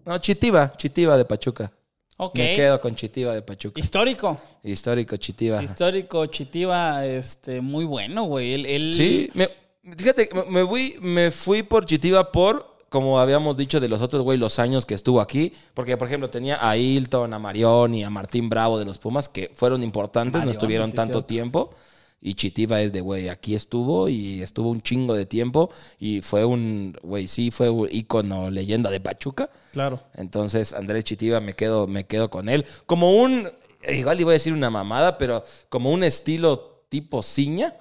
C: No, Chitiba. Chitiba de Pachuca.
B: Ok.
C: Me quedo con Chitiba de Pachuca.
B: Histórico.
C: Histórico Chitiba.
B: Histórico, Chitiba, este, muy bueno, güey. Él, él-
C: Sí, me- fíjate, me- me fui, me fui por Chitiba por, como habíamos dicho de los otros, güey, los años que estuvo aquí. Porque, por ejemplo, tenía a Hilton, a Marión y a Martín Bravo de los Pumas, que fueron importantes, no estuvieron
B: sí,
C: tanto tiempo. Y Chitiba es de, güey, aquí estuvo y estuvo un chingo de tiempo. Y fue un, güey, sí, fue un ícono, leyenda de Pachuca.
B: Claro.
C: Entonces, Andrés Chitiba me quedo, me quedo con él. Como un, igual iba a decir una mamada, pero como un estilo tipo ciña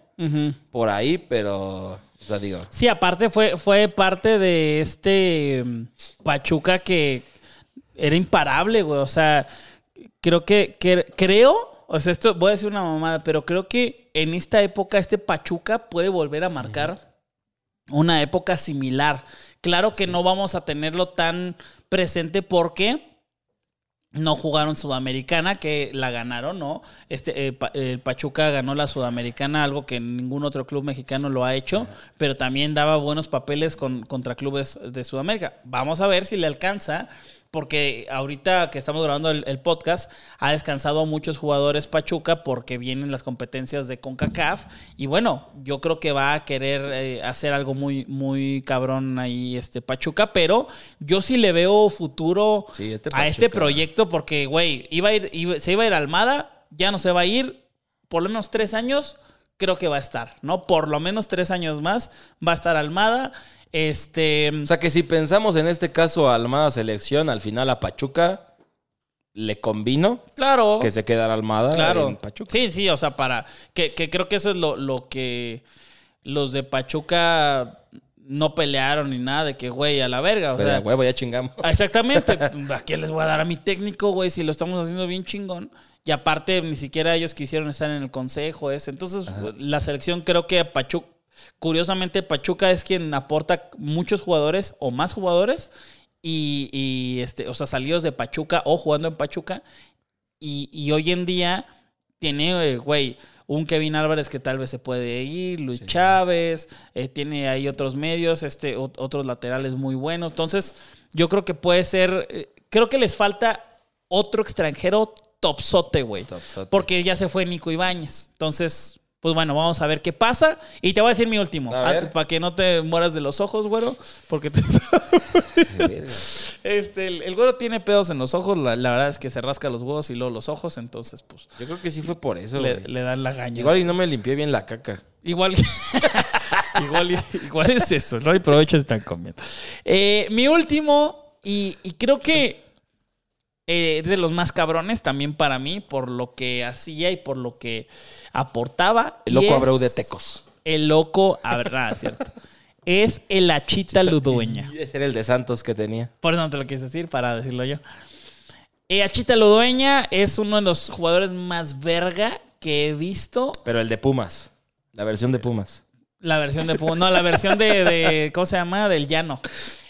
C: por ahí, pero, o sea, digo,
B: Sí, aparte fue, fue parte de este mm, Pachuca que era imparable, güey. O sea, creo que, que- creo, o sea, esto voy a decir una mamada, pero creo que en esta época este Pachuca puede volver a marcar una época similar. Claro que no vamos a tenerlo tan presente. Porque no jugaron Sudamericana, que la ganaron, ¿no? Este, eh, eh, Pachuca ganó la Sudamericana, algo que ningún otro club mexicano lo ha hecho, pero también daba buenos papeles con, contra clubes de Sudamérica. Vamos a ver si le alcanza, porque ahorita que estamos grabando el, el podcast, ha descansado a muchos jugadores Pachuca porque vienen las competencias de CONCACAF. Y bueno, yo creo que va a querer eh, hacer algo muy, muy cabrón ahí este Pachuca, pero yo sí le veo futuro
C: Sí, este
B: a este proyecto porque, güey, iba a ir, iba- se iba a ir a Almada, ya no se va a ir, por lo menos tres años, creo que va a estar, ¿no? Por lo menos tres años más va a estar Almada. Este.
C: o sea que si pensamos en este caso a Almada selección, al final a Pachuca le convino
B: Claro.
C: que se quedara Almada
B: Claro.
C: en Pachuca.
B: Sí, sí, o sea, para. Que, que creo que eso es lo, lo que los de Pachuca no pelearon ni nada de que, güey, a la verga. O sea,
C: huevo, ya chingamos.
B: Exactamente. ¿A quién les voy a dar a mi técnico, güey? Si lo estamos haciendo bien chingón. Y aparte, ni siquiera ellos quisieron estar en el consejo ese. Entonces, la selección creo que Pachuca, curiosamente, Pachuca es quien aporta muchos jugadores o más jugadores. Y, y, este, o sea, salidos de Pachuca o jugando en Pachuca. Y, y hoy en día tiene, eh, güey, un Kevin Álvarez que tal vez se puede ir, Luis Chávez, eh, tiene ahí otros medios, este, ot- otros laterales muy buenos. Entonces, yo creo que puede ser, eh, creo que les falta otro extranjero topsote, güey. Porque ya se fue Nico Ibáñez. Entonces, pues bueno, vamos a ver qué pasa. Y te voy a decir mi último,
C: A ver.
B: para que no te mueras de los ojos, güero, porque te- este, el, el güero tiene pedos en los ojos, la, la verdad es que se rasca los huevos y luego los ojos, entonces pues
C: Yo creo que sí fue por eso.
B: le, dan la gaña.
C: Igual y no me limpié bien la caca.
B: Igual, igual, igual es eso, no hay provecho están comiendo. Eh, mi último, y, y creo que eh, es de los más cabrones también para mí, por lo que hacía y por lo que aportaba.
C: El loco Abreu de Tecos.
B: El loco, a ver, nada, cierto. Es el Achita Ludueña.
C: Ese era el de Santos que tenía.
B: Por eso no te lo quise decir, para decirlo yo. Eh, Achita Ludueña es uno de los jugadores más verga que he visto
C: Pero el de Pumas. La versión de Pumas.
B: La versión de Puma. No, la versión de, de- ¿Cómo se llama? Del llano.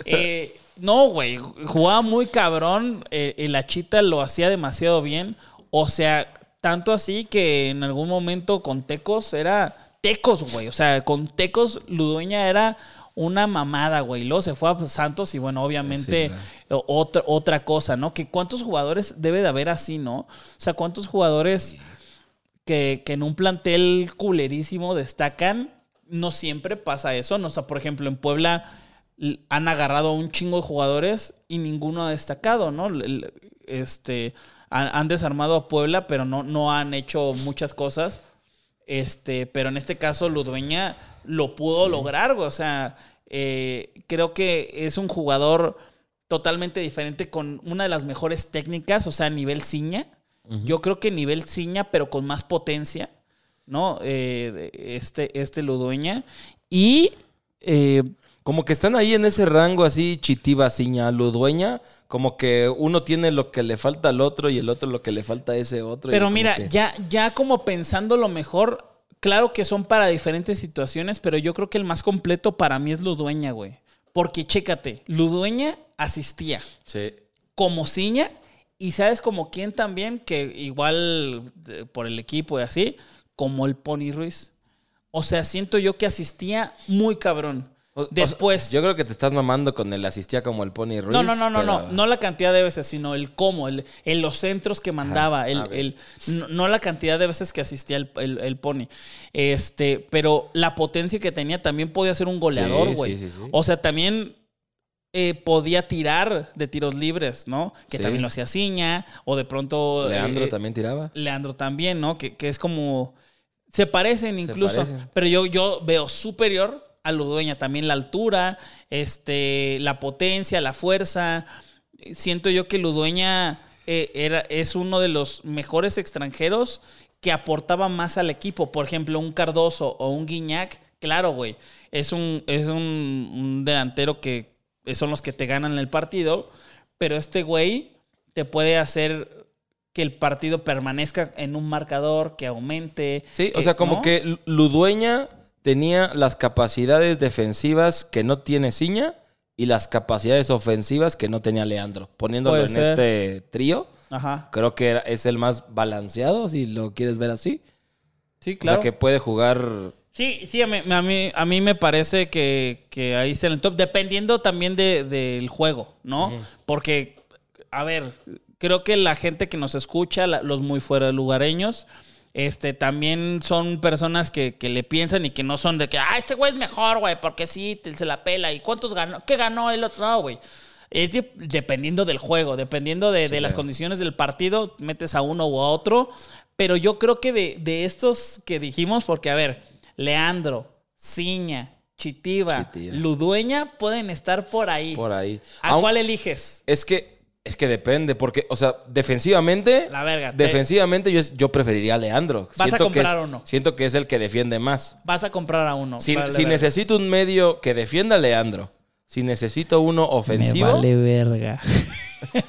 B: Eh, no, güey. Jugaba muy cabrón. Eh, el Achita lo hacía demasiado bien. O sea, tanto así que en algún momento con Tecos era. Tecos, güey. O sea, con Tecos Ludueña era una mamada, güey. Luego se fue a Santos y bueno, obviamente
C: Sí,
B: otra, otra cosa, ¿no? Que cuántos jugadores debe de haber así, ¿no? O sea, cuántos jugadores que, que en un plantel culerísimo destacan, no siempre pasa eso. No, o sea, por ejemplo, en Puebla han agarrado a un chingo de jugadores y ninguno ha destacado, ¿no? Este, han, han desarmado a Puebla, pero no, no han hecho muchas cosas. Este, pero en este caso, Ludueña lo pudo lograr. O sea, eh, creo que es un jugador totalmente diferente con una de las mejores técnicas, o sea, a nivel ciña. Yo creo que nivel ciña, pero con más potencia, ¿no? Eh, este, este Ludueña. Y eh,
C: Como que están ahí en ese rango así, Chitiba, Ciña, Ludueña. Como que uno tiene lo que le falta al otro y el otro lo que le falta a ese otro.
B: Pero mira,
C: que-
B: ya, ya como pensando lo mejor, claro que son para diferentes situaciones, pero yo creo que el más completo para mí es Ludueña, güey. Porque chécate, Ludueña asistía
C: Sí.
B: como Ciña y sabes como quién también, que igual por el equipo y así, como el Pony Ruiz. O sea, siento yo que asistía muy cabrón.
C: O- o sea,
B: Después...
C: yo creo que te estás mamando con el asistía como el Pony Ruiz.
B: No, no, no, no,
C: pero-
B: no, no la cantidad de veces, sino el cómo, el, en los centros que mandaba, el,
C: Ah,
B: el- no, no la cantidad de veces que asistía el, el- el Pony. Este, pero la potencia que tenía también podía ser un goleador, güey.
C: sí, sí, sí.
B: O sea, también eh, podía tirar de tiros libres, ¿no? Que también lo hacía Ciña, o de pronto.
C: Leandro
B: eh,
C: también tiraba.
B: Leandro también, ¿no? Que, que es como. Se parecen incluso.
C: parecen.
B: Pero yo, yo veo superior a Ludueña. También la altura, este, la potencia, la fuerza. Siento yo que Ludueña eh, era, es uno de los mejores extranjeros que aportaba más al equipo. Por ejemplo, un Cardoso o un Guiñac. Claro, güey. Es un, es un, un delantero que son los que te ganan el partido. Pero este güey te puede hacer que el partido permanezca en un marcador, que aumente.
C: Sí, o sea, como
B: ¿no?
C: que Ludueña tenía las capacidades defensivas que no tiene Ciña y las capacidades ofensivas que no tenía Leandro. Poniéndolo
B: Puede
C: en
B: ser.
C: este trío,
B: Ajá.
C: creo que es el más balanceado, si lo quieres ver así.
B: Sí, claro.
C: O sea, que puede jugar...
B: Sí, sí, a mí, a mí, a mí me parece que, que ahí está en el top, dependiendo también de- del juego, ¿no? Porque, a ver, creo que la gente que nos escucha, la- los muy fuera de lugareños, este, también son personas que, que le piensan y que no son de que, ah, este güey es mejor, güey, porque sí, te- se la pela. ¿Y cuántos ganó? ¿Qué ganó el otro? No, güey. Es de- dependiendo del juego, dependiendo de, de las condiciones del partido, metes a uno u a otro. Pero yo creo que de, de estos que dijimos, porque a ver, Leandro, Ciña, Chitiba,
C: Chitiba.
B: Ludueña pueden estar por ahí.
C: Por ahí.
B: ¿A cuál eliges?
C: Es que, es que depende, porque, o sea, defensivamente...
B: La verga. te-
C: Defensivamente yo, yo preferiría a Leandro.
B: ¿Vas a
C: Siento que es-
B: comprar o no?
C: Siento que es el que defiende más.
B: Vas a comprar a uno.
C: Si,
B: Vale
C: necesito un medio que defienda a Leandro, si necesito uno ofensivo,
B: verga.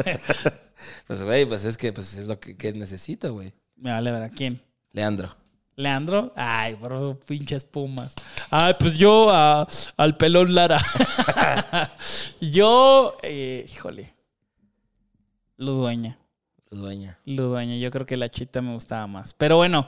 C: pues güey, pues es que pues, es lo que, que necesito, güey.
B: Me vale verga. ¿Quién?
C: Leandro.
B: Leandro. Ay, bro, pinches pumas. Ay, pues yo a- al pelón Lara. yo, eh, híjole. Ludueña.
C: Dueña.
B: Ludueña. Yo creo que la chita me gustaba más. Pero bueno,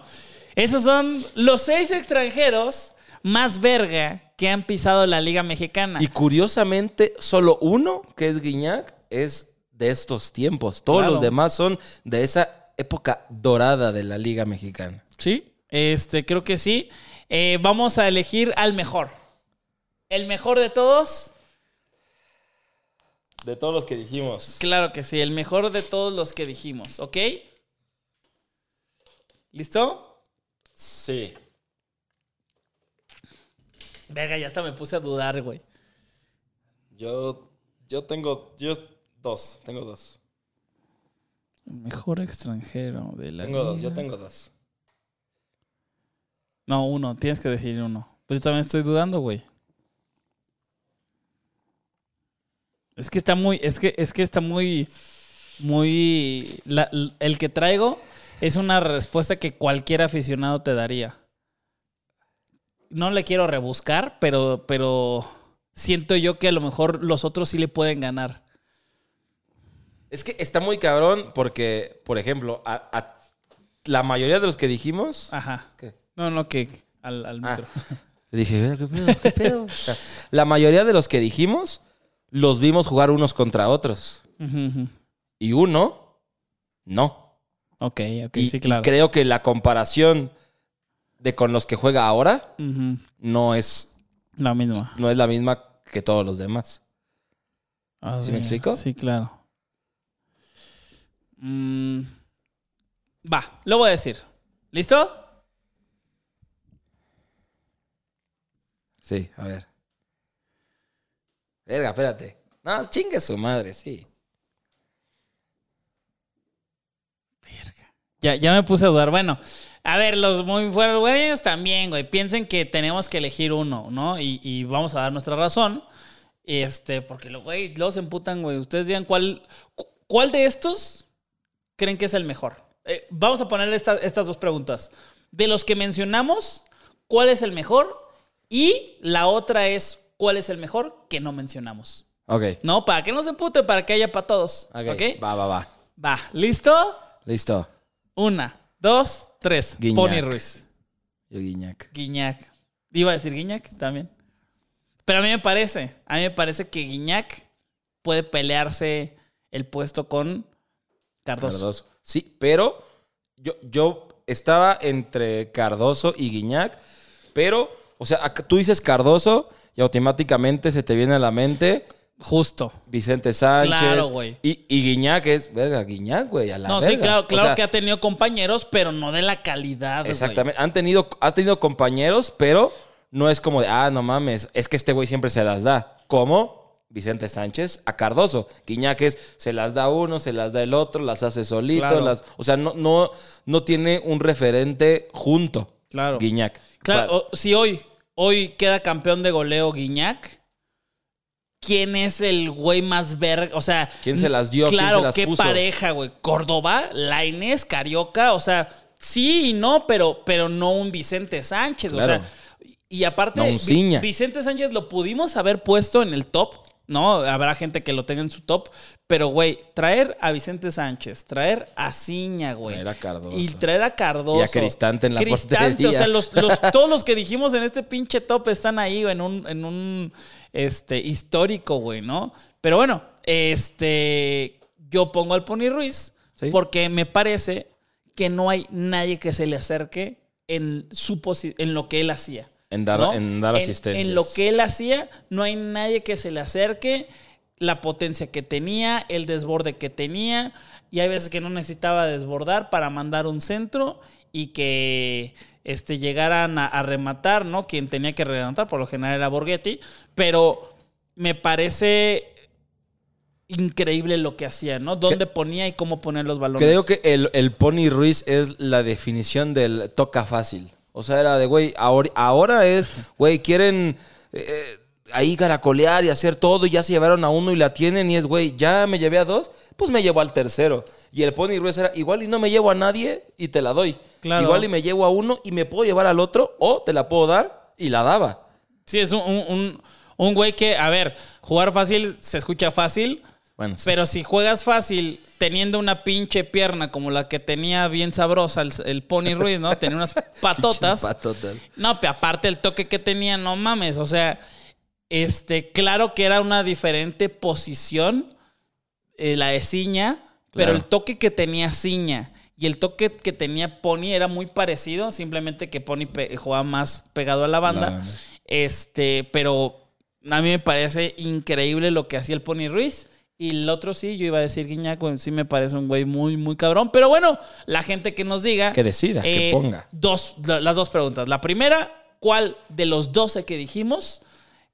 B: esos son los seis extranjeros más verga que han pisado la Liga Mexicana.
C: Y curiosamente, solo uno, que es Guiñac, es de estos tiempos. Todos
B: Claro.
C: los demás son de esa época dorada de la Liga Mexicana.
B: Sí, este, creo que sí. Eh, vamos a elegir al mejor. El mejor de todos.
C: De todos los que dijimos.
B: Claro que sí, el mejor de todos los que dijimos, ¿ok? ¿Listo?
C: Sí.
B: Verga, ya hasta me puse a dudar, güey.
C: Yo, yo tengo, yo dos, tengo dos.
B: El mejor extranjero de la
C: Tengo dos, yo tengo dos.
B: No, uno, tienes que decir uno. Pues yo también estoy dudando, güey. Es que está muy, es que, es que está muy, muy. la- el que traigo es una respuesta que cualquier aficionado te daría. No le quiero rebuscar, pero, pero siento yo que a lo mejor los otros sí le pueden ganar.
C: Es que está muy cabrón porque, por ejemplo, a, a la mayoría de los que dijimos...
B: Ajá.
C: ¿Qué?
B: No, no, que al, al
C: Ah.
B: micro.
C: Dije, "Ver, ¿qué pedo? ¿Qué pedo?" O sea, la mayoría de los que dijimos los vimos jugar unos contra otros. Y uno, no.
B: Ok, ok,
C: y,
B: sí,
C: y
B: claro.
C: creo que la comparación de con los que juega ahora no es,
B: La misma.
C: no es la misma que todos los demás. ¿Sí me explico?
B: Sí, claro. Mm, va, lo voy a decir. ¿Listo?
C: Sí, a ver. Verga, espérate. No, chingue su madre, sí.
B: Ya, ya me puse a dudar. Bueno, a ver, los muy buenos también, güey. Piensen que tenemos que elegir uno, ¿no? Y, vamos a dar nuestra razón. Este, porque, lo- güey, se emputan, güey. Ustedes digan cuál, cu- cuál de estos creen que es el mejor. Eh, vamos a ponerle esta- estas dos preguntas. De los que mencionamos, ¿cuál es el mejor? Y la otra es, ¿cuál es el mejor que no mencionamos?
C: Ok.
B: No, para que no se empute, para que haya para todos.
C: Ok.
B: ¿Ok?
C: Va, va, va.
B: Va. ¿Listo?
C: Listo.
B: Una, dos, tres.
C: Guiñac.
B: Pony Ruiz.
C: Yo Guiñac.
B: Guiñac. Iba a decir Guiñac también. Pero a mí me parece, a mí me parece que Guiñac puede pelearse el puesto con Cardoso.
C: Cardoso. Sí, pero yo, yo estaba entre Cardoso y Guiñac, pero, o sea, tú dices Cardoso y automáticamente se te viene a la mente
B: Justo.
C: Vicente Sánchez.
B: Claro, güey.
C: Y, y Guiñac es, verga, Guiñac, güey, a la
B: No,
C: verga.
B: sí, claro,
C: O
B: claro
C: sea,
B: que ha tenido compañeros, pero no de la calidad. güey.
C: Exactamente. Han tenido, ha tenido compañeros, pero no es como de, ah, no mames, es que este güey siempre se las da. Como Vicente Sánchez a Cardoso. Guiñac es, se las da uno, se las da el otro, las hace solito.
B: Claro.
C: Las, o sea, no, no, no tiene un referente junto.
B: Claro.
C: Guiñac.
B: Claro, o- si hoy, hoy queda campeón de goleo Guiñac, ¿quién es el güey más verga? O sea,
C: ¿Quién se las dio? ¿Quién
B: Claro,
C: se las
B: qué
C: puso?
B: pareja, güey. Córdoba, Lainez, Carioca, o sea, sí y no, pero, pero no un Vicente Sánchez. O sea, y aparte,
C: No.
B: Vicente Sánchez lo pudimos haber puesto en el top. ¿No? Habrá gente que lo tenga en su top. Pero, güey, traer a Vicente Sánchez, traer a Ciña, güey.
C: Traer a Cardoso.
B: Y traer a Cardoso.
C: Y a Cristante en la
B: Cristante, o sea, los, los- todos los que dijimos en este pinche top están ahí en un, en un este, histórico, güey, ¿no? Pero bueno, este, yo pongo al Pony Ruiz
C: Sí.
B: porque me parece que no hay nadie que se le acerque en, su en lo que él hacía.
C: En dar-
B: ¿no?
C: en dar asistencias.
B: En lo que él hacía, no hay nadie que se le acerque. La potencia que tenía, el desborde que tenía. Y hay veces que no necesitaba desbordar para mandar un centro y que este, llegaran a, a rematar, ¿no? Quien tenía que rematar, por lo general era Borghetti. Pero me parece increíble lo que hacía, ¿no? Dónde ponía y cómo poner los balones.
C: Creo que el, el Pony Ruiz es la definición del toca fácil. O sea, era de, güey, ahora, ahora es, güey, quieren eh, ahí caracolear y hacer todo y ya se llevaron a uno y la tienen y es, güey, ya me llevé a dos, pues me llevo al tercero. Y el Pony Ruiz era, igual y no me llevo a nadie y te la doy.
B: Claro.
C: Igual y me llevo a uno y me puedo llevar al otro o te la puedo dar y la daba.
B: Sí, es un, un, un- un güey que, a ver, jugar fácil se escucha fácil,
C: Bueno, sí.
B: pero si juegas fácil teniendo una pinche pierna como la que tenía bien sabrosa el, el Pony Ruiz, ¿no? Tenía unas patotas.
C: Patotas.
B: No, pero aparte el toque que tenía, no mames, o sea, este, claro que era una diferente posición, eh, la de Ciña, pero el toque que tenía Ciña y el toque que tenía Pony era muy parecido, simplemente que Pony jugaba más pegado a la banda.
C: La banda.
B: Este, pero a mí me parece increíble lo que hacía el Pony Ruiz. Y el otro sí, yo iba a decir Guiñac, sí me parece un güey muy, muy cabrón. Pero bueno, la gente que nos diga.
C: Que decida, que
B: eh,
C: ponga.
B: Dos, la- las dos preguntas. La primera, ¿cuál de los 12 que dijimos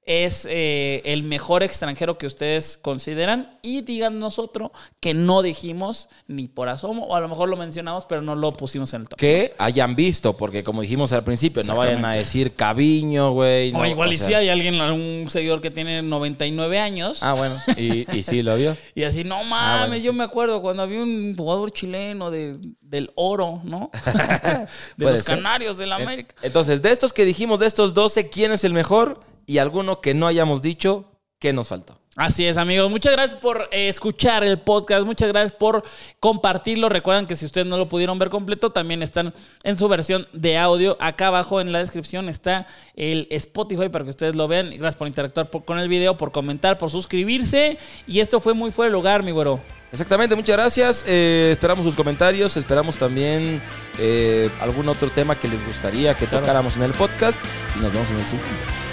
B: es eh, el mejor extranjero que ustedes consideran? Y díganos otro que no dijimos ni por asomo, o a lo mejor lo mencionamos, pero no lo pusimos en el top.
C: Que hayan visto, porque como dijimos al principio, no vayan a decir Caviño, güey.
B: o
C: no,
B: igual y si hay alguien, un seguidor que tiene 99 años.
C: Ah, bueno. Y, y sí lo vio.
B: Y así, no mames,
C: Ah, bueno,
B: yo me acuerdo cuando había un jugador chileno de, del oro, ¿no? de los
C: ser.
B: Canarios de la América.
C: Entonces, de estos que dijimos, de estos 12, ¿quién es el mejor? Y alguno que no hayamos dicho, ¿qué nos faltó?
B: Así es, amigos. Muchas gracias por eh, escuchar el podcast. Muchas gracias por compartirlo. Recuerden que si ustedes no lo pudieron ver completo, también están en su versión de audio. Acá abajo en la descripción está el Spotify para que ustedes lo vean. Gracias por interactuar por- con el video, por comentar, por suscribirse. Y esto fue muy fuera de lugar, mi güero.
C: Exactamente, muchas gracias. Eh, esperamos sus comentarios. Esperamos también eh, algún otro tema que les gustaría que tocáramos en el podcast. Y nos vemos en el siguiente.